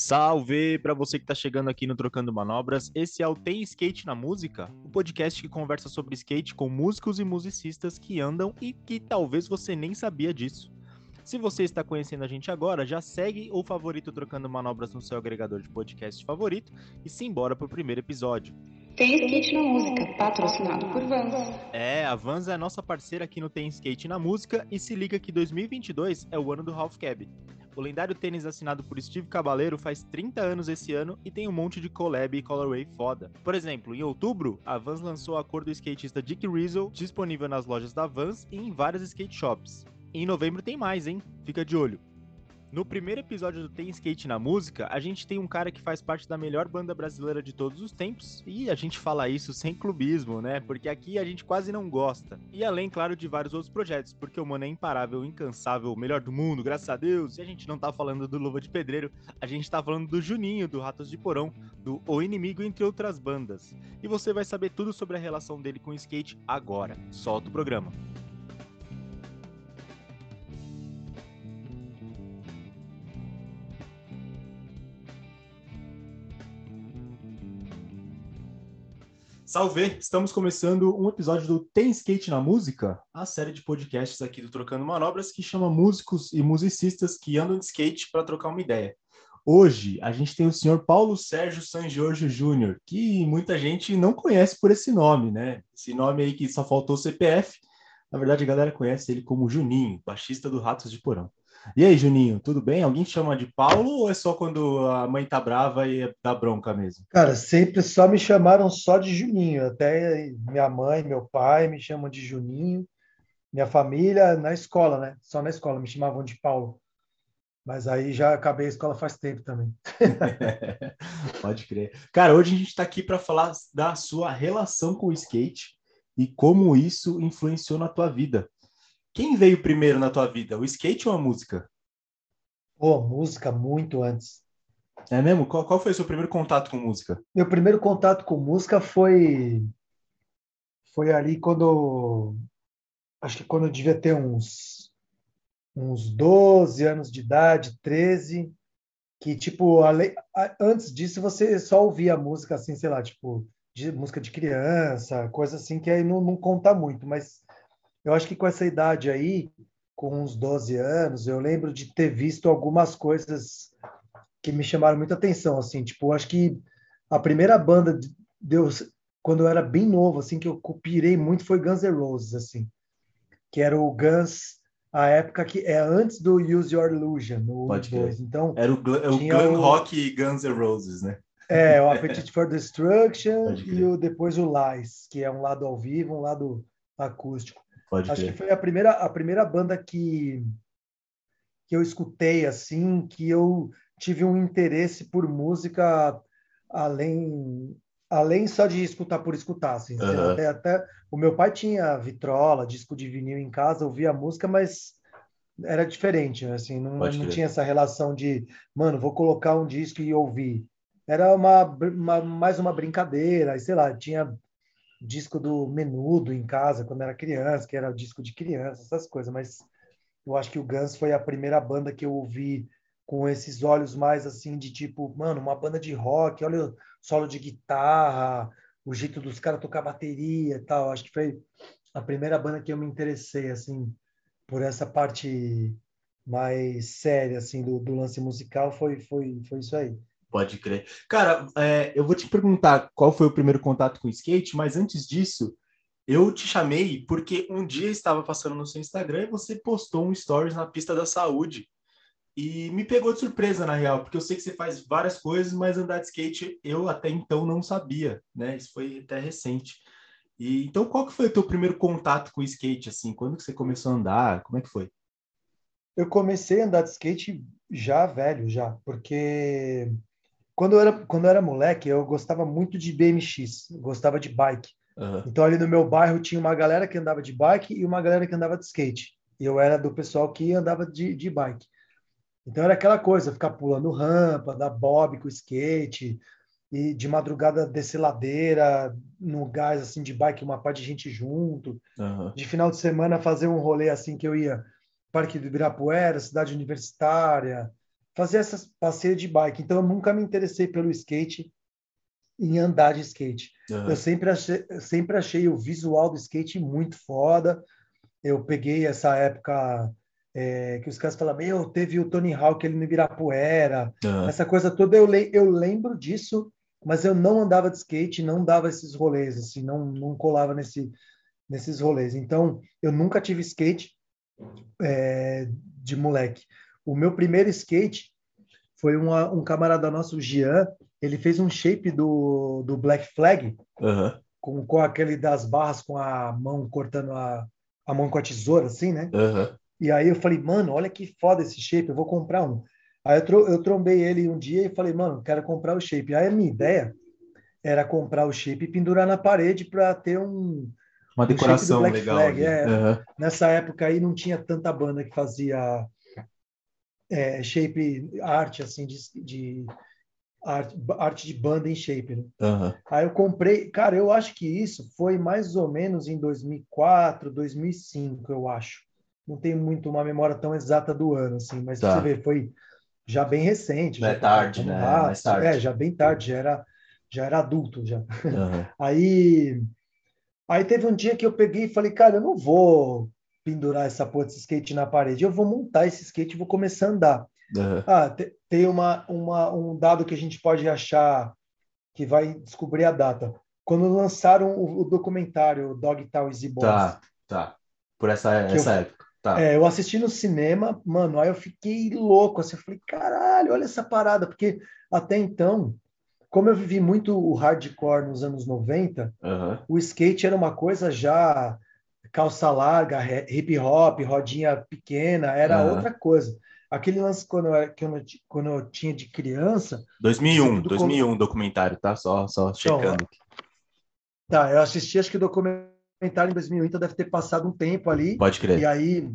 Salve para você que está chegando aqui no Trocando Manobras. Esse é o Tem Skate na Música, o podcast que conversa sobre skate com músicos e musicistas que andam e que talvez você nem sabia disso. Se você está conhecendo a gente agora, já segue o favorito Trocando Manobras no seu agregador de podcast favorito e simbora pro primeiro episódio. Tem Skate na Música, patrocinado por Vans. É, a Vans é a nossa parceira aqui no Tem Skate na Música e se liga que 2022 é o ano do Half Cab. O lendário tênis assinado por Steve Caballero faz 30 anos esse ano e tem um monte de collab e colorway foda. Por exemplo, em outubro, a Vans lançou a cor do skatista Dick Rizzo, disponível nas lojas da Vans e em várias skate shops. E em novembro tem mais, hein? Fica de olho. No primeiro episódio do Tem Skate na Música, a gente tem um cara que faz parte da melhor banda brasileira de todos os tempos, e a gente fala isso sem clubismo, né? Porque aqui a gente quase não gosta. E além, claro, de vários outros projetos, porque o mano é imparável, incansável, melhor do mundo, graças a Deus. E a gente não tá falando do Luva de Pedreiro, a gente tá falando do Juninho, do Ratos de Porão, do O Inimigo, entre outras bandas. E você vai saber tudo sobre a relação dele com o skate agora. Solta o programa. Salve! Estamos começando um episódio do Tem Skate na Música, a série de podcasts aqui do Trocando Manobras que chama músicos e musicistas que andam de skate para trocar uma ideia. Hoje a gente tem o senhor Paulo Sérgio San Jorge Júnior, que muita gente não conhece por esse nome, né? Esse nome aí que só faltou CPF. Na verdade, a galera conhece ele como Juninho, baixista do Ratos de Porão. E aí, Juninho, tudo bem? Alguém chama de Paulo ou é só quando a mãe tá brava e dá bronca mesmo? Cara, sempre só me chamaram só de Juninho. Até minha mãe, meu pai me chamam de Juninho. Minha família na escola, né? Só na escola me chamavam de Paulo. Mas aí já acabei a escola faz tempo também. Pode crer. Cara, hoje a gente está aqui para falar da sua relação com o skate e como isso influenciou na tua vida. Quem veio primeiro na tua vida, o skate ou a música? Pô, música muito antes. É mesmo? Qual, qual foi o seu primeiro contato com música? Meu primeiro contato com música foi foi ali quando acho que quando eu devia ter uns uns 12 anos de idade, 13, que tipo, antes disso você só ouvia música assim, sei lá, tipo, de música de criança, coisa assim que aí não, não conta muito, mas eu acho que com essa idade aí, com uns 12 anos, eu lembro de ter visto algumas coisas que me chamaram muita atenção, assim, tipo, acho que a primeira banda deu quando eu era bem novo, assim, que eu pirei muito foi Guns N' Roses, assim, que era o Guns a época que é antes do Use Your Illusion, no Pode 2. Então, era o, é o glam o... rock Guns N' Roses, né? É, o Appetite for Destruction e o, depois o Lies, que é um lado ao vivo, um lado acústico. Pode Acho que foi a primeira, a primeira banda que, que eu escutei, assim, que eu tive um interesse por música além além só de escutar por escutar, assim. Uhum. Até, até o meu pai tinha vitrola, disco de vinil em casa, ouvia música, mas era diferente, assim, não, não tinha essa relação de, mano, vou colocar um disco e ouvir. Era uma, uma mais uma brincadeira, sei lá, tinha disco do Menudo em casa quando era criança, que era disco de criança, essas coisas, mas eu acho que o Guns foi a primeira banda que eu ouvi com esses olhos mais assim de tipo, mano, uma banda de rock, olha o solo de guitarra, o jeito dos caras tocar bateria e tal. Acho que foi a primeira banda que eu me interessei assim por essa parte mais séria assim do, do lance musical foi foi foi isso aí. Pode crer. Cara, é, eu vou te perguntar qual foi o primeiro contato com skate, mas antes disso, eu te chamei porque um dia estava passando no seu Instagram e você postou um stories na pista da saúde. E me pegou de surpresa, na real, porque eu sei que você faz várias coisas, mas andar de skate eu até então não sabia, né? Isso foi até recente. E então, qual que foi o teu primeiro contato com skate, assim? Quando que você começou a andar? Como é que foi? Eu comecei a andar de skate já velho, já, porque quando eu era, quando eu era moleque, eu gostava muito de BMX, gostava de bike. Uhum. Então, ali no meu bairro tinha uma galera que andava de bike e uma galera que andava de skate. E eu era do pessoal que andava de, de bike. Então, era aquela coisa, ficar pulando rampa, dar bob com skate, e de madrugada descer ladeira, no gás, assim, de bike, uma parte de gente junto. Uhum. De final de semana fazer um rolê, assim, que eu ia Parque do Ibirapuera, cidade universitária, fazer essas passeios de bike. Então, eu nunca me interessei pelo skate em andar de skate. Uhum. Eu sempre achei, sempre achei o visual do skate muito foda. Eu peguei essa época é, que os caras falam, meu, teve o Tony Hawk ali no Ibirapuera, uhum. essa coisa toda, eu, le eu lembro disso, mas eu não andava de skate, não dava esses rolês, assim, não, não colava nesse, nesses rolês. Então, eu nunca tive skate é, de moleque. O meu primeiro skate foi uma, um camarada nosso, o Jean, ele fez um shape do, do Black Flag, uhum. com, com aquele das barras com a mão cortando a, a mão com a tesoura, assim, né? Uhum. E aí eu falei, mano, olha que foda esse shape, eu vou comprar um. Aí eu, tro eu trombei ele um dia e falei, mano, quero comprar o shape. Aí a minha ideia era comprar o shape e pendurar na parede para ter um, uma decoração um legal. É, uhum. Nessa época aí não tinha tanta banda que fazia é, shape arte assim de, de arte, arte, de banda em shape. Né? Uhum. Aí eu comprei, cara, eu acho que isso foi mais ou menos em 2004, 2005, eu acho. Não tenho muito uma memória tão exata do ano, assim, mas tá. você vê, foi já bem recente. Já é tarde, né? Mais tarde. É, já bem tarde, já era, já era adulto já. Uhum. Aí Aí teve um dia que eu peguei e falei, cara, eu não vou pendurar essa porra desse skate na parede, eu vou montar esse skate e vou começar a andar. Uhum. Ah, tem uma, uma, um dado que a gente pode achar que vai descobrir a data. Quando lançaram o, o documentário Dogtown Easy Boys. Tá, tá. Por essa, essa eu, época. Tá. É, eu assisti no cinema, mano, aí eu fiquei louco, assim, eu falei, caralho, olha essa parada, porque até então como eu vivi muito o hardcore nos anos 90, uhum. o skate era uma coisa já calça larga, hip hop, rodinha pequena, era uhum. outra coisa. Aquele lance quando eu, eu, quando eu tinha de criança. 2001, 2001 como... documentário, tá? Só, só então, checando. Então, tá, eu assisti acho que o documentário em 2001, então deve ter passado um tempo ali. Pode crer. E aí,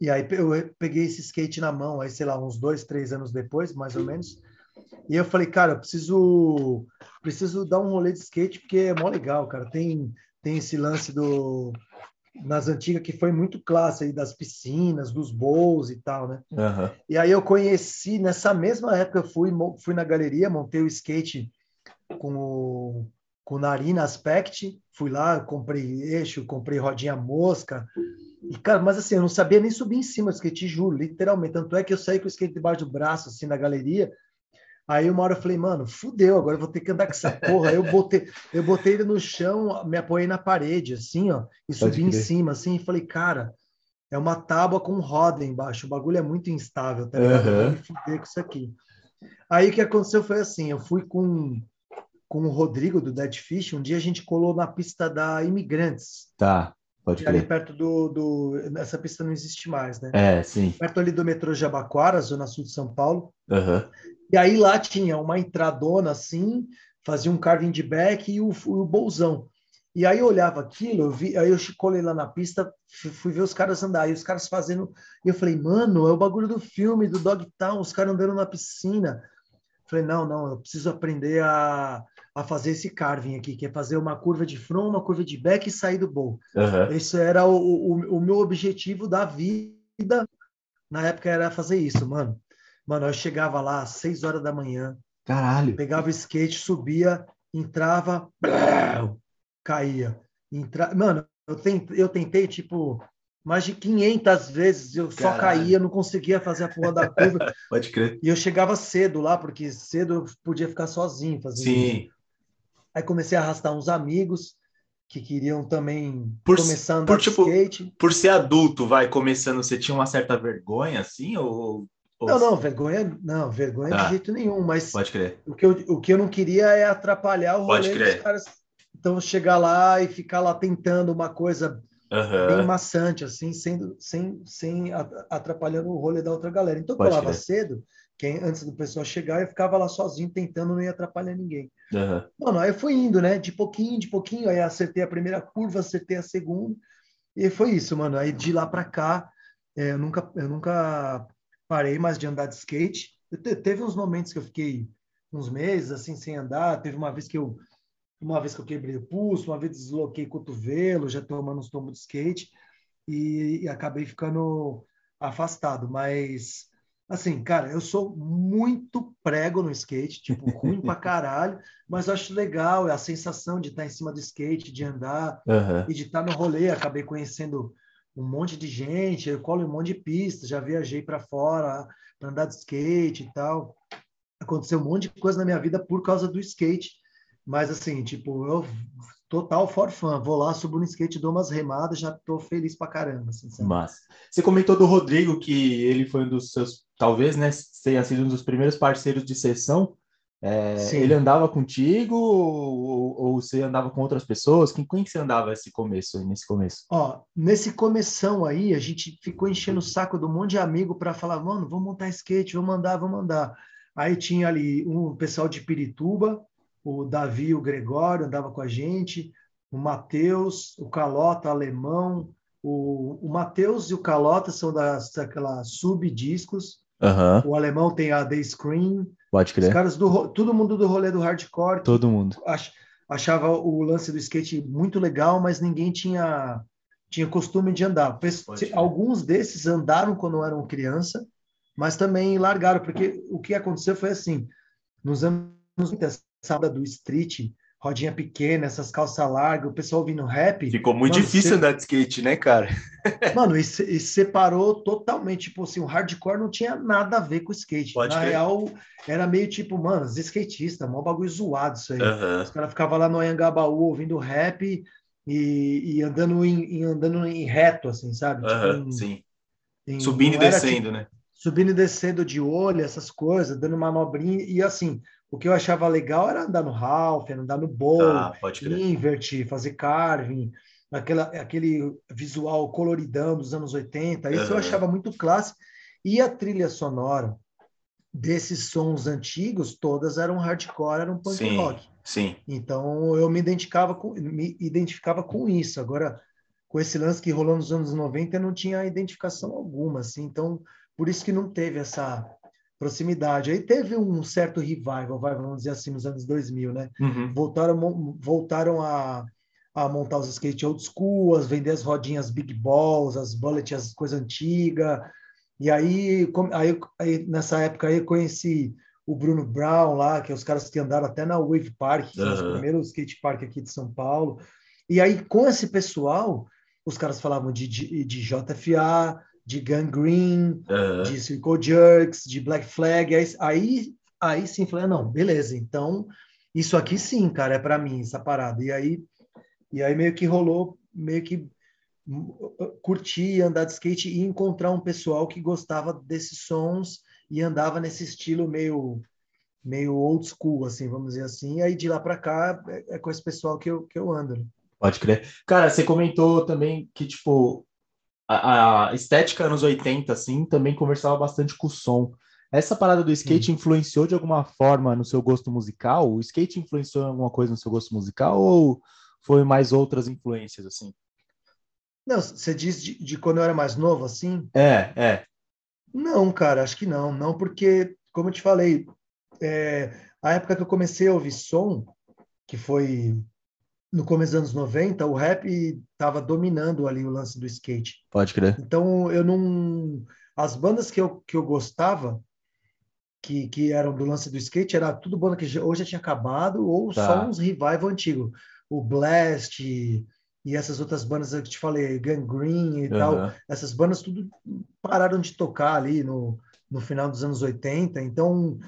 e aí eu peguei esse skate na mão, aí sei lá, uns dois, três anos depois, mais ou menos. E eu falei, cara, eu preciso, preciso dar um rolê de skate porque é mó legal, cara. Tem, tem esse lance do nas antigas que foi muito clássico aí das piscinas, dos bowls e tal, né? Uhum. E aí eu conheci nessa mesma época eu fui fui na galeria, montei o skate com o com o Narina Aspect, fui lá, comprei eixo, comprei rodinha mosca. E, cara, mas assim, eu não sabia nem subir em cima do skate, juro, literalmente. Tanto é que eu saí com o skate debaixo do braço, assim, na galeria, Aí uma hora eu falei, mano, fudeu, agora eu vou ter que andar com essa porra. eu botei, eu botei ele no chão, me apoiei na parede, assim, ó, e subi em cima, assim, e falei, cara, é uma tábua com roda embaixo, o bagulho é muito instável, tá ligado? Uhum. Eu vou me fuder com isso aqui. Aí o que aconteceu foi assim, eu fui com, com o Rodrigo do Dead Fish, um dia a gente colou na pista da Imigrantes. Tá. Pode ali perto do, do. Essa pista não existe mais, né? É, sim. Perto ali do metrô Jabaquara, zona sul de São Paulo. Uhum. E aí lá tinha uma entradona assim, fazia um carving de back e o, o bolsão. E aí eu olhava aquilo, eu vi, aí eu colei lá na pista, fui ver os caras andar, e os caras fazendo. E eu falei, mano, é o bagulho do filme, do Dogtown, os caras andando na piscina. falei, não, não, eu preciso aprender a, a fazer esse carving aqui, que é fazer uma curva de front, uma curva de back e sair do bowl. Uhum. Esse era o, o, o meu objetivo da vida. Na época era fazer isso, mano. Mano, eu chegava lá às 6 horas da manhã. Caralho. Pegava o skate, subia, entrava, caía. Entra... Mano, eu tentei, eu tentei, tipo, mais de 500 vezes. Eu Caralho. só caía, não conseguia fazer a porra da curva. Pode crer. E eu chegava cedo lá, porque cedo eu podia ficar sozinho fazendo Sim. Isso. Aí comecei a arrastar uns amigos que queriam também por, começar a andar por, tipo, skate. Por ser adulto, vai, começando, você tinha uma certa vergonha, assim, ou não, não, vergonha, não, vergonha de jeito nenhum, mas Pode crer. O, que eu, o que eu não queria é atrapalhar o rolê dos caras. Então, chegar lá e ficar lá tentando uma coisa uhum. bem maçante, assim, sem, sem, sem atrapalhando o rolê da outra galera. Então, eu colava cedo, quem, antes do pessoal chegar, eu ficava lá sozinho, tentando não ia atrapalhar ninguém. Uhum. Mano, aí eu fui indo, né? De pouquinho, de pouquinho, aí acertei a primeira curva, acertei a segunda, e foi isso, mano. Aí de lá para cá, é, eu nunca, eu nunca parei mais de andar de skate. teve uns momentos que eu fiquei uns meses assim sem andar. Teve uma vez que eu uma vez que eu quebrei o pulso, uma vez desloquei cotovelo, já tomando uns tombos de skate e, e acabei ficando afastado. Mas Assim, cara, eu sou muito prego no skate, tipo, ruim pra caralho, mas eu acho legal a sensação de estar em cima do skate, de andar uhum. e de estar no rolê. Acabei conhecendo um monte de gente, eu colo um monte de pistas, já viajei para fora para andar de skate e tal. Aconteceu um monte de coisa na minha vida por causa do skate, mas assim, tipo, eu total for. Vou lá, subo no skate, dou umas remadas, já tô feliz pra caramba. Assim, você comentou do Rodrigo que ele foi um dos seus talvez, né, tenha sido um dos primeiros parceiros de sessão. É, ele andava contigo ou, ou, você andava com outras pessoas? Com quem você andava esse começo, nesse começo? Ó, nesse começão aí, a gente ficou enchendo o saco de um monte de amigo para falar, mano, vamos montar skate, vamos andar, vamos andar. Aí tinha ali um pessoal de Pirituba, o Davi e o Gregório andava com a gente, o Matheus, o Calota alemão, o, o Matheus e o Calota são das, daquela subdiscos, Uhum. O alemão tem a The Screen. Pode crer. Os caras do todo mundo do rolê do hardcore. Todo mundo. Ach, achava o lance do skate muito legal, mas ninguém tinha tinha costume de andar. Alguns desses andaram quando eram criança, mas também largaram, porque o que aconteceu foi assim, nos anos 90, do street, rodinha pequena, essas calças largas, o pessoal ouvindo rap. Ficou muito mano, difícil você... andar de skate, né, cara? Mano, e, e, separou totalmente. Tipo assim, o hardcore não tinha nada a ver com o skate. Pode Na real, era meio tipo, mano, os skatistas, mó bagulho zoado isso aí. Uhum. Os caras ficavam lá no Anhangabaú ouvindo rap e, e andando, em, andando em reto, assim, sabe? Uhum, tipo, em, sim. Em, Subindo e descendo, tipo, né? Subindo e descendo de olho, essas coisas, dando manobrinha. E assim, o que eu achava legal era andar no half, andar no bowl, ah, invert, fazer carving, aquela, aquele visual coloridão dos anos 80. Isso uhum. eu achava muito clássico. E a trilha sonora desses sons antigos, todas eram hardcore, eram punk sim, rock. Sim. Então eu me identificava com, me identificava com isso. Agora, com esse lance que rolou nos anos 90, eu não tinha identificação alguma, assim. Então, por isso que não teve essa proximidade. Aí teve um certo revival, vai, vamos dizer assim, nos anos 2000, né? Uhum. Voltaram, voltaram a, a montar os skate old school, a vender as rodinhas big balls, as bullet, as coisas antigas. E aí, aí, aí, nessa época aí, eu conheci o Bruno Brown lá, que é os caras que andaram até na Wave Park, que uhum. são os primeiros skate park aqui de São Paulo. E aí, com esse pessoal, os caras falavam de, de, de JFA, de Gangrene, uhum. de Circle Jerks, de Black Flag. Aí, aí, sim, falei, não, beleza, então isso aqui sim, cara, é para mim, essa parada. E aí, e aí meio que rolou, meio que curtir andar de skate e encontrar um pessoal que gostava desses sons e andava nesse estilo meio meio old school, assim, vamos dizer assim. E aí de lá para cá é, é com esse pessoal que eu, que eu ando. Pode crer. Cara, você comentou também que, tipo, a, a, estética anos 80, assim, também conversava bastante com o som. Essa parada do skate Sim. influenciou de alguma forma no seu gosto musical? O skate influenciou alguma coisa no seu gosto musical ou foi mais outras influências, assim? Não, você diz de, de quando eu era mais novo, assim? É, é. Não, cara, acho que não. Não, porque, como eu te falei, é, a época que eu comecei a ouvir som, que foi no começo dos anos 90, o rap estava dominando ali o lance do skate. Pode crer. Então, eu não... As bandas que eu, que eu gostava, que, que eram do lance do skate, era tudo banda que já, ou já tinha acabado, ou Tá. só uns revival antigo. O Blast e essas outras bandas que eu te falei, Gangrene e tal, Aham. essas bandas tudo pararam de tocar ali no, no final dos anos 80. Então,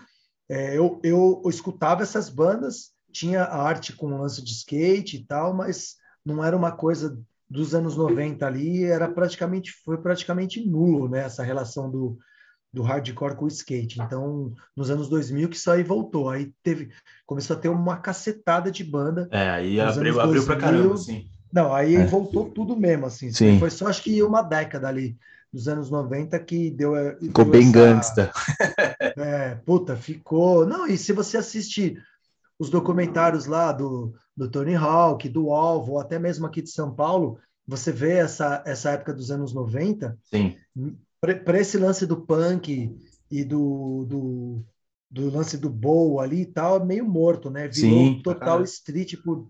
é, eu, eu, eu escutava essas bandas, tinha a arte com lance de skate e tal, mas não era uma coisa dos anos 90 ali, era praticamente foi praticamente nulo, né, essa relação do, do hardcore com o skate. Então, nos anos 2000 que isso aí voltou, aí teve começou a ter uma cacetada de banda. É, aí abriu, anos abriu pra 2000, caramba, assim. Não, aí É. voltou tudo mesmo assim. Sim. Foi só acho que uma década ali dos anos 90 que deu Ficou deu bem essa- gangsta. é, puta, ficou. Não, e se você assiste os documentários lá do, do Tony Hawk, do Alvo, até mesmo aqui de São Paulo, você vê essa, essa época dos anos 90, Sim. para esse lance do punk e do, do, do lance do bowl ali e tal, é meio morto, né? Virou Sim, total caralho. street por.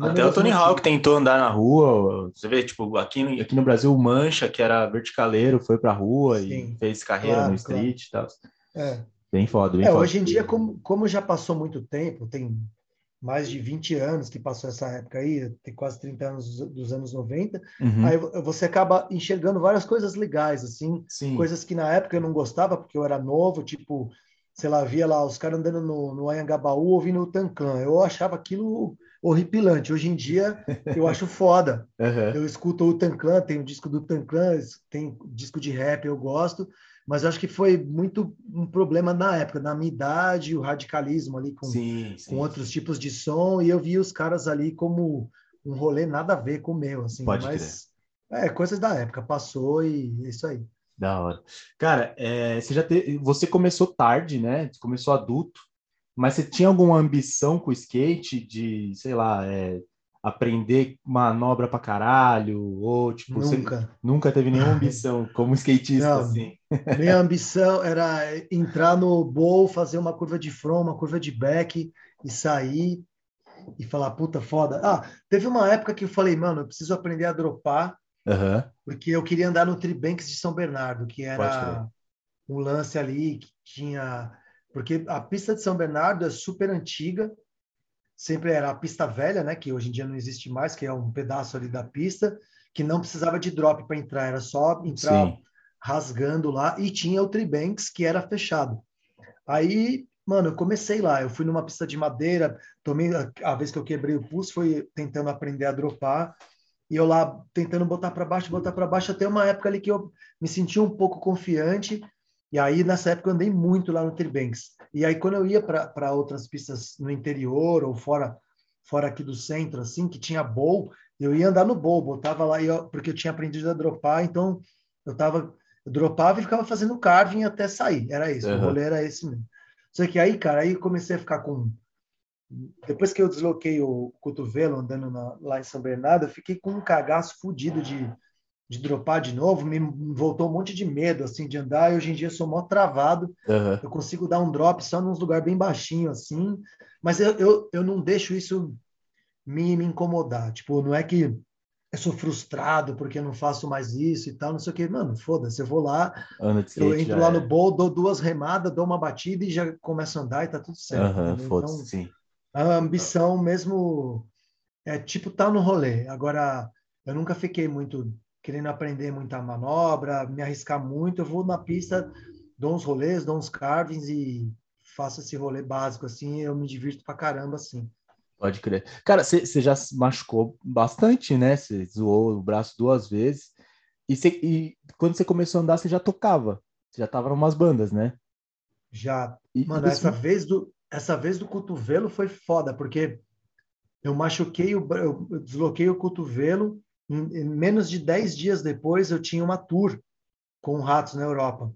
Até o Tony Hawk tentou andar na rua. Você vê, tipo, aqui, aqui no Brasil, o Mancha, que era verticaleiro, foi pra rua Sim, e fez carreira claro, no street claro. e tal. É. Bem foda, bem é, foda. Hoje em dia, como, como já passou muito tempo, tem mais de 20 anos que passou essa época aí, tem quase 30 anos dos anos 90, uhum. aí você acaba enxergando várias coisas legais, assim, Sim. coisas que na época eu não gostava, porque eu era novo, tipo, sei lá, via lá os caras andando no, no Anhangabaú ouvindo o Tancan, eu achava aquilo horripilante. Hoje em dia eu acho foda. Uhum. Eu escuto o Tanclan, tem o disco do Tanclan, tem disco de rap, eu gosto, mas acho que foi muito um problema na época, na minha idade, o radicalismo ali com, sim, sim. com outros tipos de som, e eu vi os caras ali como um rolê nada a ver com o meu, assim, Pode mas crer. é coisas da época, passou e é isso aí. Da hora. Cara, é, você já te... você começou tarde, né? Você começou adulto. Mas você tinha alguma ambição com o skate de, sei lá, é, aprender manobra pra caralho? Ou, tipo, nunca. Nunca teve nenhuma ambição como skatista, Não, assim? Minha ambição era entrar no bowl, fazer uma curva de front, uma curva de back e sair e falar, puta, foda. Ah, teve uma época que eu falei, mano, eu preciso aprender a dropar, uhum. porque eu queria andar no Tribanks de São Bernardo, que era um lance ali que tinha porque a pista de São Bernardo é super antiga, sempre era a pista velha, né, que hoje em dia não existe mais, que é um pedaço ali da pista, que não precisava de drop para entrar, era só entrar Sim. rasgando lá, e tinha o Tribanks, que era fechado. Aí, mano, eu comecei lá, eu fui numa pista de madeira, tomei, a vez que eu quebrei o pulso, foi tentando aprender a dropar, e eu lá tentando botar para baixo, botar para baixo, até uma época ali que eu me senti um pouco confiante, e aí, nessa época, eu andei muito lá no Tribanks. E aí, quando eu ia para outras pistas no interior ou fora fora aqui do centro, assim, que tinha bowl, eu ia andar no bowl, botava lá, eu, porque eu tinha aprendido a dropar, então eu tava, eu dropava e ficava fazendo carving até sair, era isso, uhum. o rolê era esse mesmo. Só que aí, cara, aí comecei a ficar com... Depois que eu desloquei o cotovelo andando na, lá em São Bernardo, eu fiquei com um cagaço fudido de de dropar de novo, me voltou um monte de medo, assim, de andar, e hoje em dia sou mó travado, uhum. eu consigo dar um drop só num lugar bem baixinho, assim, mas eu, eu, eu não deixo isso me, me incomodar, tipo, não é que eu sou frustrado porque eu não faço mais isso e tal, não sei o que, mano, foda-se, eu vou lá, eu entro lá é. no bowl, dou duas remadas, dou uma batida e já começo a andar e tá tudo certo. Uhum, então, sim. A ambição mesmo é tipo tá no rolê. Agora, eu nunca fiquei muito querendo aprender muita manobra, me arriscar muito, eu vou na pista, dou uns rolês, dou uns carvings e faço esse rolê básico, assim, eu me divirto pra caramba, assim. Pode crer. Cara, você já se machucou bastante, né? Você zoou o braço duas vezes. E, cê, e quando você começou a andar, você já tocava. Você já tava em umas bandas, né? Já. E, Mano, essa, vez do, essa vez do cotovelo foi foda, porque eu machuquei, o, eu desloquei o cotovelo menos de 10 dias depois, eu tinha uma tour com ratos na Europa.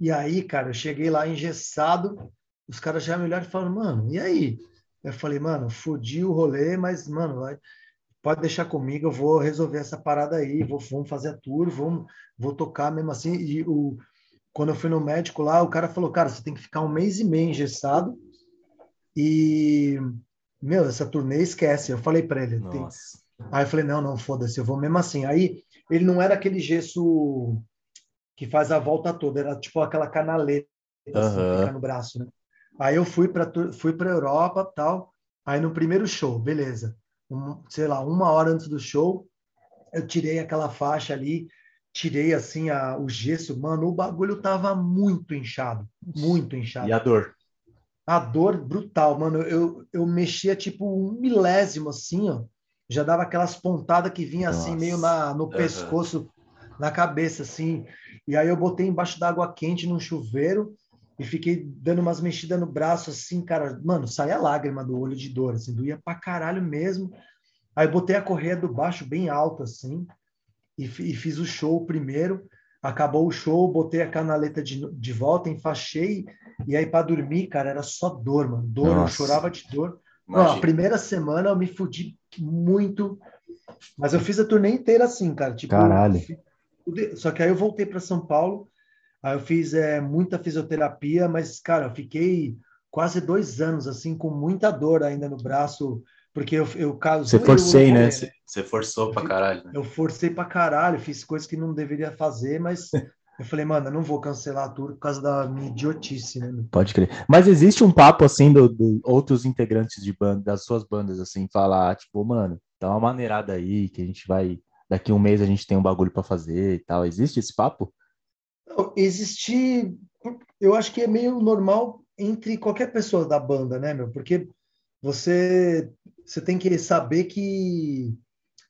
E aí, cara, eu cheguei lá engessado, os caras já me olharam e falaram, mano, e aí? Eu falei, mano, fodi o rolê, mas, mano, vai, pode deixar comigo, eu vou resolver essa parada aí, vou, vamos fazer a tour, vamos, vou tocar mesmo assim. E o, quando eu fui no médico lá, o cara falou, cara, você tem que ficar um mês e meio engessado e, meu, essa turnê esquece. Eu falei para ele, tem, Aí eu falei, não, não, foda-se, eu vou mesmo assim. Aí ele não era aquele gesso que faz a volta toda, era tipo aquela canaleta uhum. assim, fica no braço, né? Aí eu fui para fui para Europa, tal. Aí no primeiro show, beleza. Um, sei lá, uma hora antes do show, eu tirei aquela faixa ali, tirei assim a, o gesso, mano, o bagulho tava muito inchado, muito inchado. E a dor? A dor brutal, mano. Eu, eu mexia tipo um milésimo assim, ó já dava aquelas pontadas que vinha Nossa. assim, meio na, no pescoço, na cabeça, assim. E aí eu botei embaixo da água quente num chuveiro e fiquei dando umas mexidas no braço, assim, cara. Mano, saía lágrima do olho de dor, assim, doía pra caralho mesmo. Aí botei a correia do baixo bem alta, assim, e, e fiz o show primeiro. Acabou o show, botei a canaleta de, de volta, enfaixei, e aí para dormir, cara, era só dor, mano. Dor, Nossa. eu chorava de dor. Não, a primeira semana eu me fudi muito. Mas eu fiz a turnê inteira assim, cara. Tipo, Caralho. Só que aí eu voltei para São Paulo, aí eu fiz é, muita fisioterapia, mas, cara, eu fiquei quase dois anos, assim, com muita dor ainda no braço, Porque eu, eu caso. Você forcei, eu, né? Você forçou pra caralho. Né? Eu forcei pra caralho, fiz coisas que não deveria fazer, mas eu falei, mano, eu não vou cancelar a tour por causa da minha idiotice, né? Pode crer. Mas existe um papo, assim, do, do outros integrantes de banda, das suas bandas, assim, falar, tipo, mano, dá uma maneirada aí, que a gente vai. Daqui um mês a gente tem um bagulho para fazer e tal. Existe esse papo? Existe. Eu acho que é meio normal entre qualquer pessoa da banda, né, meu? Porque você, você tem que saber que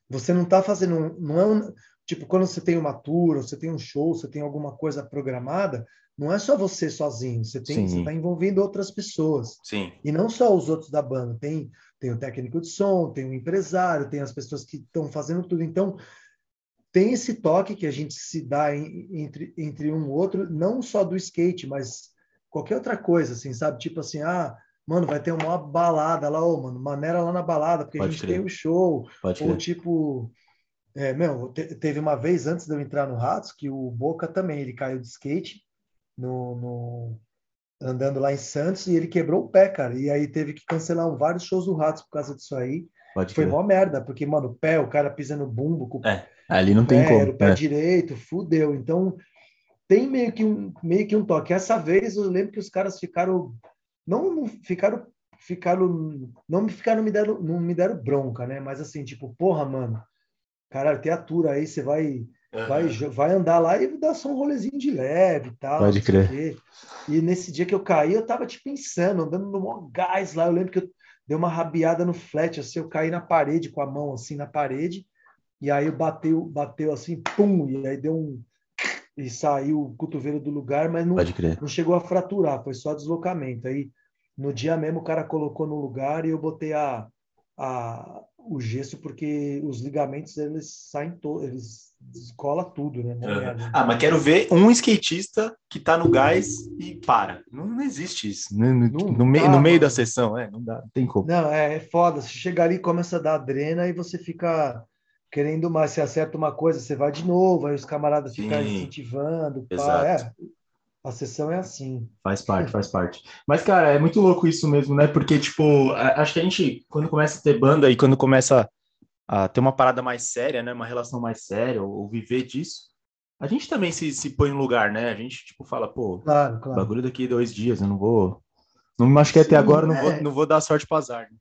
você não está fazendo. Não é um, tipo, quando você tem uma tour, você tem um show, você tem alguma coisa programada, não é só você sozinho, você tem você está envolvendo outras pessoas. Sim. E não só os outros da banda, tem tem o técnico de som, tem o empresário, tem as pessoas que estão fazendo tudo. Então, tem esse toque que a gente se dá em, entre entre um outro, não só do skate, mas qualquer outra coisa, assim, sabe? Tipo assim, ah, mano, vai ter uma balada lá, ô, mano, maneira lá na balada, porque Pode a gente crer. tem o um show. Pode ou crer. tipo, é, meu, te, teve uma vez antes de eu entrar no Ratos que o Boca também, ele caiu de skate no, no, andando lá em Santos e ele quebrou o pé, cara. E aí teve que cancelar vários shows do Ratos por causa disso aí. Pode Foi mó merda, porque, mano, o pé, o cara pisa no bumbo. Com é, ali não tem como. O pé é. direito, fudeu. Então, tem meio que, um, meio que um toque. Essa vez eu lembro que os caras ficaram. Não, não ficaram. Ficaram. Não me ficaram, me deram, não me deram bronca, né? Mas assim, tipo, porra, mano Caralho, tem a tour aí, você vai, uhum. vai, vai andar lá e dar só um rolezinho de leve e tal. Pode crer. E nesse dia que eu caí, eu tava tipo pensando, andando no maior gás lá. Eu lembro que eu dei uma rabiada no flat, assim, eu caí na parede com a mão assim na parede, e aí bateu, bateu assim, pum, e aí deu um. E saiu o cotovelo do lugar, mas não, não chegou a fraturar, foi só deslocamento. Aí no dia mesmo o cara colocou no lugar e eu botei a, a, o gesso porque os ligamentos eles saem todos, eles descola tudo, né? Uhum. Ah, mas quero ver um skatista que tá no gás e para. Não, não existe isso. No, no, no, meio, no meio da sessão, é, não dá, não tem como. Não, é, é foda. Se chegar ali começa a dar drena e você fica querendo mais, você acerta uma coisa, você vai de novo, aí os camaradas ficam incentivando. Pá, é, a sessão é assim. Faz parte, faz parte. Mas, cara, é muito louco isso mesmo, né? Porque, tipo, acho que a gente, quando começa a ter banda e quando começa a ter uma parada mais séria, né? Uma relação mais séria, ou, viver disso, a gente também se, se põe no lugar, né? A gente, tipo, fala, pô, claro, claro. bagulho daqui dois dias, eu não vou. Não me machuquei até agora, não, é... vou, não vou dar sorte para azar. Né?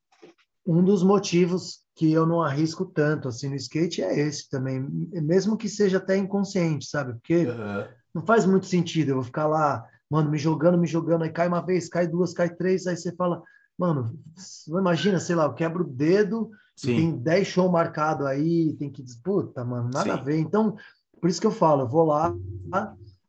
Um dos motivos que eu não arrisco tanto assim no skate é esse também, mesmo que seja até inconsciente, sabe? Porque. Uhum não faz muito sentido. Eu vou ficar lá, mano, me jogando, me jogando, aí cai uma vez, cai duas, cai três, aí você fala, mano, imagina, sei lá, eu quebro o dedo, tem 10 shows marcados aí, tem que disputa, mano, nada Sim. a ver. Então, por isso que eu falo, eu vou lá,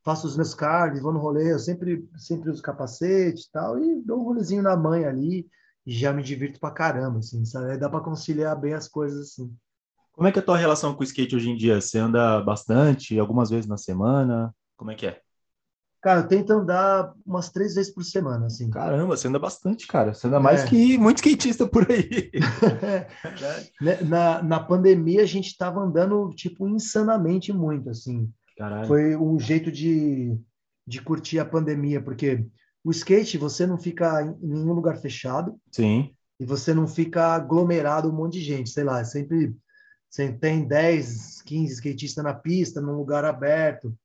faço os meus cards, vou no rolê, eu sempre, sempre uso capacete e tal, e dou um rolezinho na mãe ali, e já me divirto pra caramba, assim, sabe? Aí dá pra conciliar bem as coisas, assim. Como é que é a tua relação com o skate hoje em dia? Você anda bastante, algumas vezes na semana? Como é que é? Cara, eu tento andar umas três vezes por semana, assim. Caramba, você anda bastante, cara. Você anda mais é. que muito skatista por aí. Né, na, na pandemia, a gente estava andando, tipo, insanamente muito, assim. Caralho. Foi um jeito de, de curtir a pandemia, porque o skate, você não fica em nenhum lugar fechado. Sim. E você não fica aglomerado um monte de gente, sei lá, é sempre... Você tem 10, 15 skatistas na pista, num lugar aberto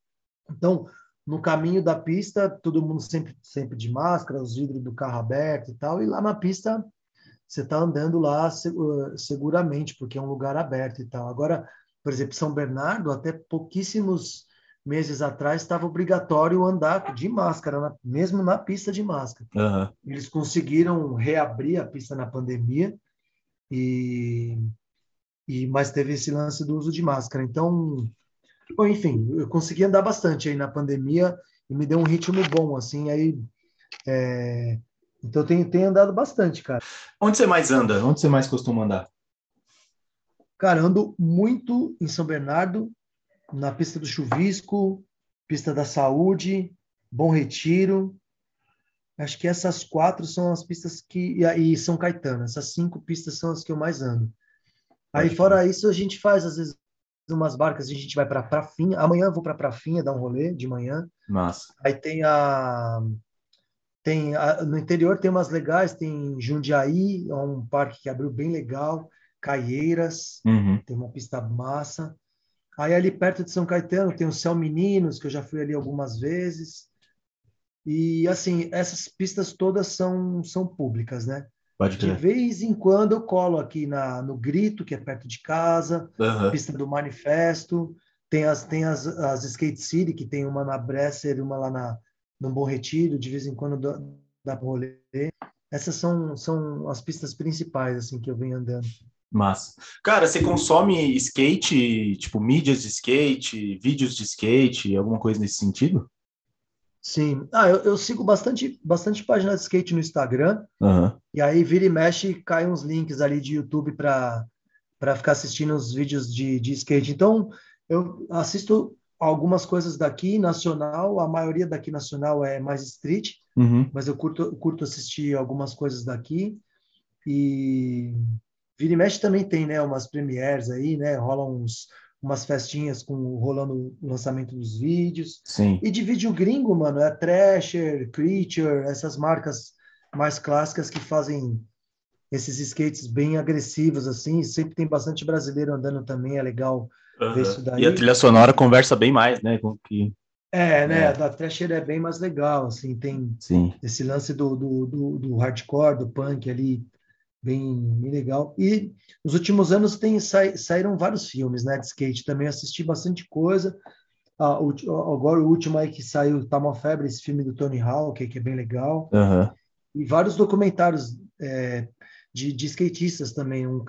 então, no caminho da pista, todo mundo sempre, sempre de máscara, os vidros do carro aberto e tal, e lá na pista você está andando lá seguramente, porque é um lugar aberto e tal. Agora, por exemplo, São Bernardo, até pouquíssimos meses atrás, estava obrigatório andar de máscara, na, mesmo na pista de máscara. Uhum. Eles conseguiram reabrir a pista na pandemia, e, e mas teve esse lance do uso de máscara. Então, Bom, enfim, eu consegui andar bastante aí na pandemia e me deu um ritmo bom, assim, aí... É... Então, tenho andado bastante, cara. Onde você mais anda? Onde você mais costuma andar? Cara, ando muito em São Bernardo, na pista do Chuvisco, pista da Saúde, Bom Retiro. Acho que essas quatro são as pistas que. E São Caetano, essas cinco pistas são as que eu mais ando. Aí, fora isso, a gente faz, às vezes, umas barcas, a gente vai para Prafinha. Amanhã eu vou para Prafinha dar um rolê de manhã. Massa. Aí tem a Tem, no interior tem umas legais, tem Jundiaí, é um parque que abriu bem legal, Caieiras, uhum. tem uma pista massa. Aí ali perto de São Caetano tem o Céu Meninos, que eu já fui ali algumas vezes. E assim, essas pistas todas são, são públicas, né? Pode De vez em quando eu colo aqui na, no Grito, que é perto de casa, uhum. pista do Manifesto. Tem as, tem as, as Skate City, que tem uma na Bresser e uma lá na, no Bom Retiro, de vez em quando dá, dá para rolê. Essas são, são as pistas principais, assim, que eu venho andando. Massa. Cara, você consome skate, tipo, mídias de skate, vídeos de skate, alguma coisa nesse sentido? Sim. Ah, eu, eu sigo bastante, bastante página de skate no Instagram. Uhum. E aí, vira e mexe, cai uns links ali de YouTube para ficar assistindo os vídeos de, de skate. Então, eu assisto algumas coisas daqui, nacional, a maioria daqui nacional é mais street, uhum. mas eu curto, curto assistir algumas coisas daqui. E vira e mexe também tem, né, umas premieres aí, né, rolam uns, umas festinhas com rolando o lançamento dos vídeos. Sim. E de vídeo gringo, mano, é Thrasher, Creature, essas marcas mais clássicas que fazem esses skates bem agressivos, assim, sempre tem bastante brasileiro andando também, é legal Uhum. Ver isso daí. E a trilha sonora conversa bem mais, né? Com que... É, né? É. A da Thrasher é bem mais legal, assim, tem Sim. esse lance do, do, do, do, hardcore, do punk ali, bem, legal. E nos últimos anos tem, sa, saíram vários filmes, né, de skate, também assisti bastante coisa. Ah, o, agora o último aí que saiu, Tá Uma Febre, esse filme do Tony Hawk, que é bem legal. Uhum. E vários documentários é, de, de skatistas também, um,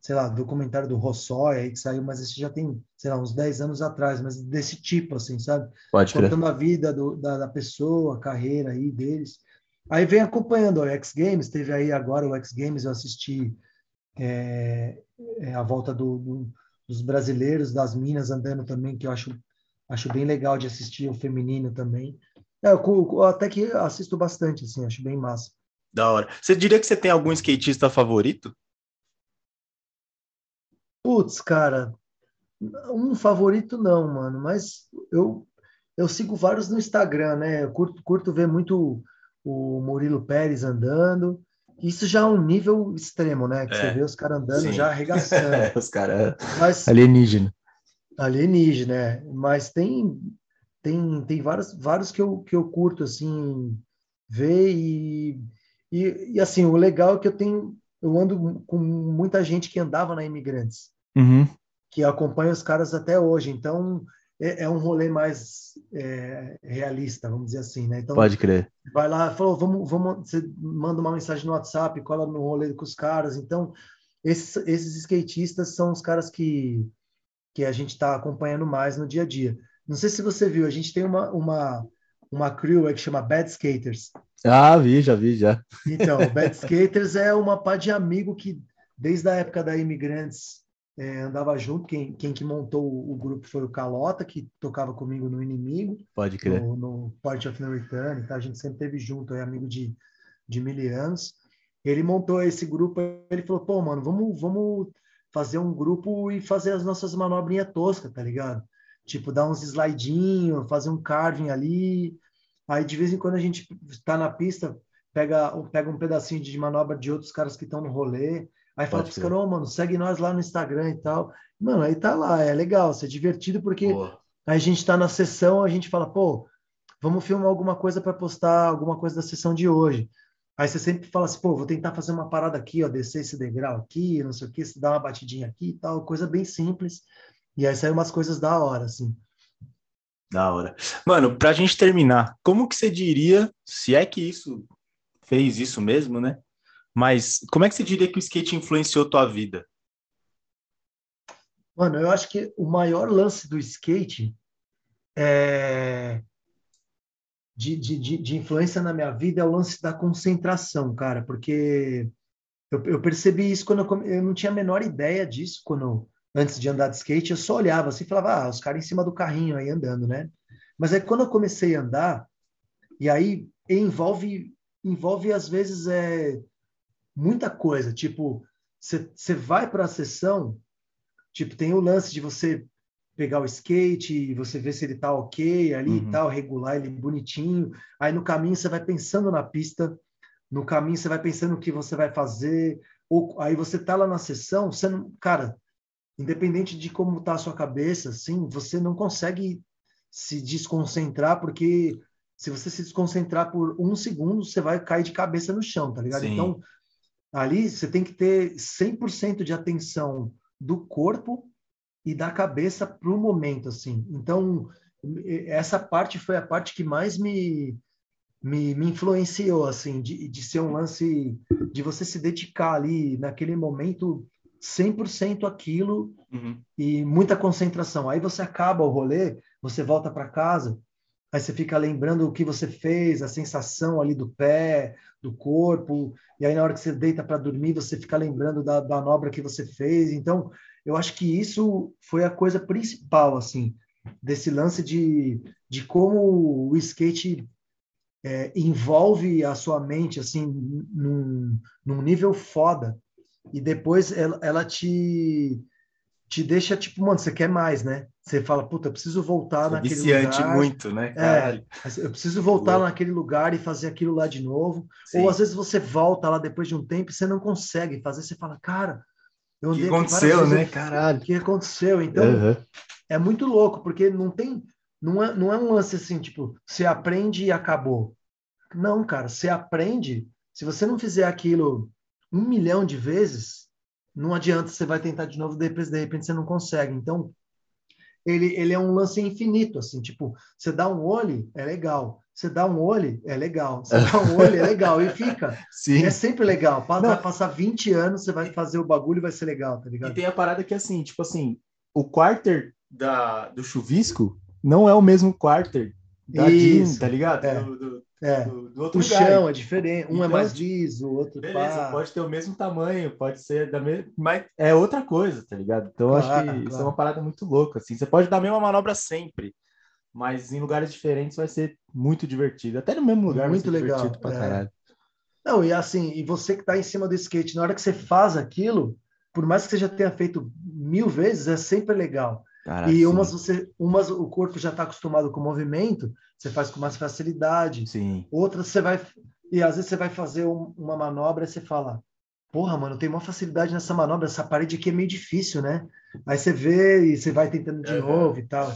sei lá, documentário do Rossói aí que saiu, mas esse já tem, sei lá, uns 10 anos atrás, mas desse tipo, assim, sabe? Pode Contando crer. a vida do, da, da, pessoa, a carreira aí deles. Aí vem acompanhando o X Games, teve aí agora o X Games, eu assisti é, é, a volta do, do, dos brasileiros, das minas andando também, que eu acho, acho bem legal de assistir o feminino também. É, eu, eu, até que assisto bastante, assim, acho bem massa. Da hora. Você diria que você tem algum skatista favorito? Putz, cara, um favorito não, mano, mas eu, eu sigo vários no Instagram, né? Eu curto, curto ver muito o Murilo Pérez andando. Isso já é um nível extremo, né? Que é, você vê os caras andando sim. já arregaçando. É, os caras alienígena. Alienígena, né? Mas tem tem, tem vários, vários que, eu, que eu curto, assim, ver e, e, e, assim, o legal é que eu tenho eu ando com muita gente que andava na Imigrantes, uhum. que acompanha os caras até hoje. Então, é, é um rolê mais é, realista, vamos dizer assim, né? Então, Pode crer. Vai lá, falou, vamos, vamos, você manda uma mensagem no WhatsApp, cola no rolê com os caras. Então, esses, esses skatistas são os caras que, que a gente está acompanhando mais no dia a dia. Não sei se você viu, a gente tem uma, uma, uma crew que chama Bad Skaters. Ah, vi, já vi, já. Então, Bad Skaters é uma pá de amigo que, desde a época da Imigrantes, é, andava junto. Quem, quem que montou o, grupo foi o Calota, que tocava comigo no Inimigo. Pode crer. No, no Part of No Return, tá? a gente sempre teve junto, é amigo de, de mil anos. Ele montou esse grupo, ele falou, pô, mano, vamos, vamos fazer um grupo e fazer as nossas manobrinhas toscas, tá ligado? Tipo, dar uns slidinhos, fazer um carving ali. Aí, de vez em quando, a gente está na pista, pega, pega um pedacinho de manobra de outros caras que estão no rolê. Aí fala pros caras, oh, mano, segue nós lá no Instagram e tal. Mano, aí tá lá, é legal, é divertido, porque Boa. a gente tá na sessão, a gente fala, pô, vamos filmar alguma coisa para postar alguma coisa da sessão de hoje. Aí você sempre fala assim, pô, vou tentar fazer uma parada aqui, ó, descer esse degrau aqui, não sei o que, se dar uma batidinha aqui e tal, coisa bem simples. E aí saem umas coisas da hora, assim. Da hora. Mano, pra gente terminar, como que você diria, se é que isso fez isso mesmo, né? Mas como é que você diria que o skate influenciou tua vida? Mano, eu acho que o maior lance do skate é... de, de, de, influência na minha vida é o lance da concentração, cara, porque eu, eu percebi isso quando eu, eu não tinha a menor ideia disso quando antes de andar de skate, eu só olhava assim e falava, ah, os caras em cima do carrinho aí andando, né? Mas aí quando eu comecei a andar, e aí envolve, envolve às vezes é, muita coisa, tipo, você vai para a sessão, tipo, tem o lance de você pegar o skate, você vê se ele tá ok ali uhum. e tal, regular ele bonitinho. Aí no caminho você vai pensando na pista, no caminho você vai pensando o que você vai fazer, ou aí você tá lá na sessão, você não, cara, independente de como tá a sua cabeça, assim, você não consegue se desconcentrar porque se você se desconcentrar por um segundo, você vai cair de cabeça no chão, tá ligado? Sim. Então, ali você tem que ter 100% de atenção do corpo e da cabeça para o momento, assim. Então, essa parte foi a parte que mais me, me, me influenciou, assim, de, de ser um lance de você se dedicar ali, naquele momento, 100% aquilo uhum. e muita concentração. Aí você acaba o rolê, você volta para casa, aí você fica lembrando o que você fez, a sensação ali do pé, do corpo, e aí na hora que você deita para dormir, você fica lembrando da, manobra que você fez. Então, eu acho que isso foi a coisa principal, assim, desse lance de, de como o skate é, envolve a sua mente, assim, num, num nível foda, e depois ela, ela te te deixa tipo, mano, você quer mais, né? Você fala, puta, eu preciso voltar é naquele viciante lugar. muito, né? É, Caralho. É, eu preciso voltar naquele lugar e fazer aquilo lá de novo. Sim. Ou às vezes você volta lá depois de um tempo e você não consegue fazer, você fala, cara, o que aconteceu, né? Caralho. O que aconteceu? Então, uhum. é muito louco, porque não tem. Não é, não é um lance assim, tipo, você aprende e acabou. Não, cara, você aprende. Se você não fizer aquilo um milhão de vezes, não adianta, você vai tentar de novo, depois de repente você não consegue. Então, ele, ele é um lance infinito, assim, tipo, você dá um olho, é legal. Você dá um olho, é legal. Você dá um olho, é legal. E fica. Sim. É sempre legal. Vai passar 20 anos, você vai fazer o bagulho e vai ser legal, tá ligado? E tem a parada que, assim, tipo assim, o quarter da, do chuvisco não é o mesmo quarter da Isso, tá ligado? É. Do, do, é. Do, do outro o lugar. chão é diferente, um é então, é mais liso, o outro beleza, pá. pode ter o mesmo tamanho, pode ser da mesma, mas é outra coisa, tá ligado? Então claro, acho que claro. isso é uma parada muito louca, assim. Você pode dar a mesma manobra sempre, mas em lugares diferentes vai ser muito divertido. Até no mesmo lugar muito legal. divertido pra é. caralho. Não, e assim, e você que tá em cima do skate, na hora que você faz aquilo, por mais que você já tenha feito mil vezes, é sempre legal. Cara, e umas você, umas o corpo já está acostumado com o movimento, você faz com mais facilidade. Sim. Outras você vai e às vezes você vai fazer um, uma manobra e você fala, porra, mano, tem uma facilidade nessa manobra, essa parede aqui é meio difícil, né? Aí você vê e você vai tentando de é, novo e tal.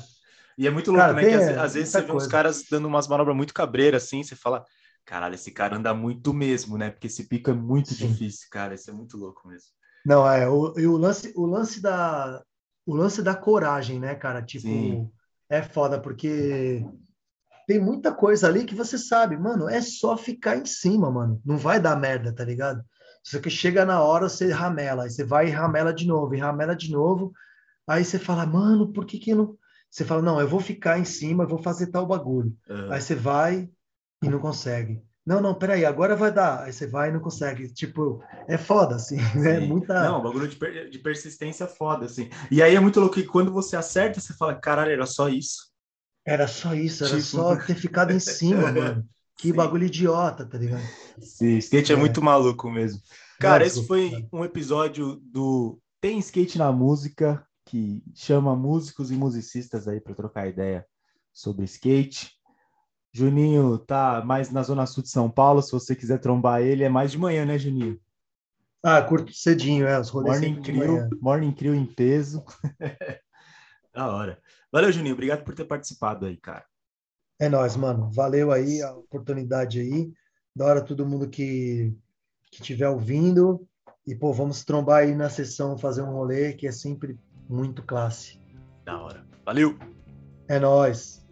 E é muito louco, cara, né? Tem, que às, às vezes você vê uns caras dando umas manobras muito cabreiras assim, você fala, caralho, esse cara anda muito mesmo, né? Porque esse pico é muito Sim. difícil, cara. Isso é muito louco mesmo. Não, é, o, o lance, o lance da, o lance da coragem, né, cara? Tipo, Sim. é foda, porque tem muita coisa ali que você sabe, mano, é só ficar em cima, mano. Não vai dar merda, tá ligado? Só que chega na hora, você ramela, aí você vai e ramela de novo, e ramela de novo, aí você fala, mano, por que que não... Você fala, não, eu vou ficar em cima, eu vou fazer tal bagulho. Uhum. Aí você vai e não consegue. Não, não, peraí, agora vai dar. Aí você vai e não consegue. Tipo, é foda, assim. Né? Muita... Não, bagulho de, per de persistência foda, assim. E aí é muito louco que quando você acerta, você fala, caralho, era só isso. Era só isso, era tipo... só ter ficado em cima, mano. Que Sim. bagulho idiota, tá ligado? Sim, skate é, é muito maluco mesmo. Cara, esse foi um episódio do Tem Skate na Música, que chama músicos e musicistas aí para trocar ideia sobre skate. Juninho tá mais na zona sul de São Paulo, se você quiser trombar ele, é mais de manhã, né, Juninho? Ah, curto cedinho, é, os rolês Morning Crew, Morning Crew em peso. da hora. Valeu, Juninho, obrigado por ter participado aí, cara. É nóis, mano. Valeu aí a oportunidade aí. Da hora todo mundo que que estiver ouvindo. E, pô, vamos trombar aí na sessão, fazer um rolê que é sempre muito classe. Da hora. Valeu! É nóis.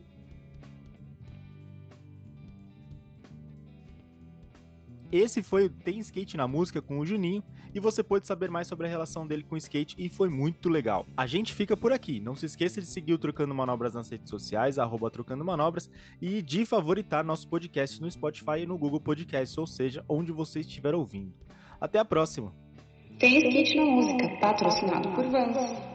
Esse foi o Tem Skate na Música com o Juninho e você pode saber mais sobre a relação dele com o skate e foi muito legal. A gente fica por aqui. Não se esqueça de seguir o Trocando Manobras nas redes sociais, arroba Trocando Manobras, e de favoritar nosso podcast no Spotify e no Google Podcasts, ou seja, onde você estiver ouvindo. Até a próxima! Tem Skate na Música, patrocinado por Vans.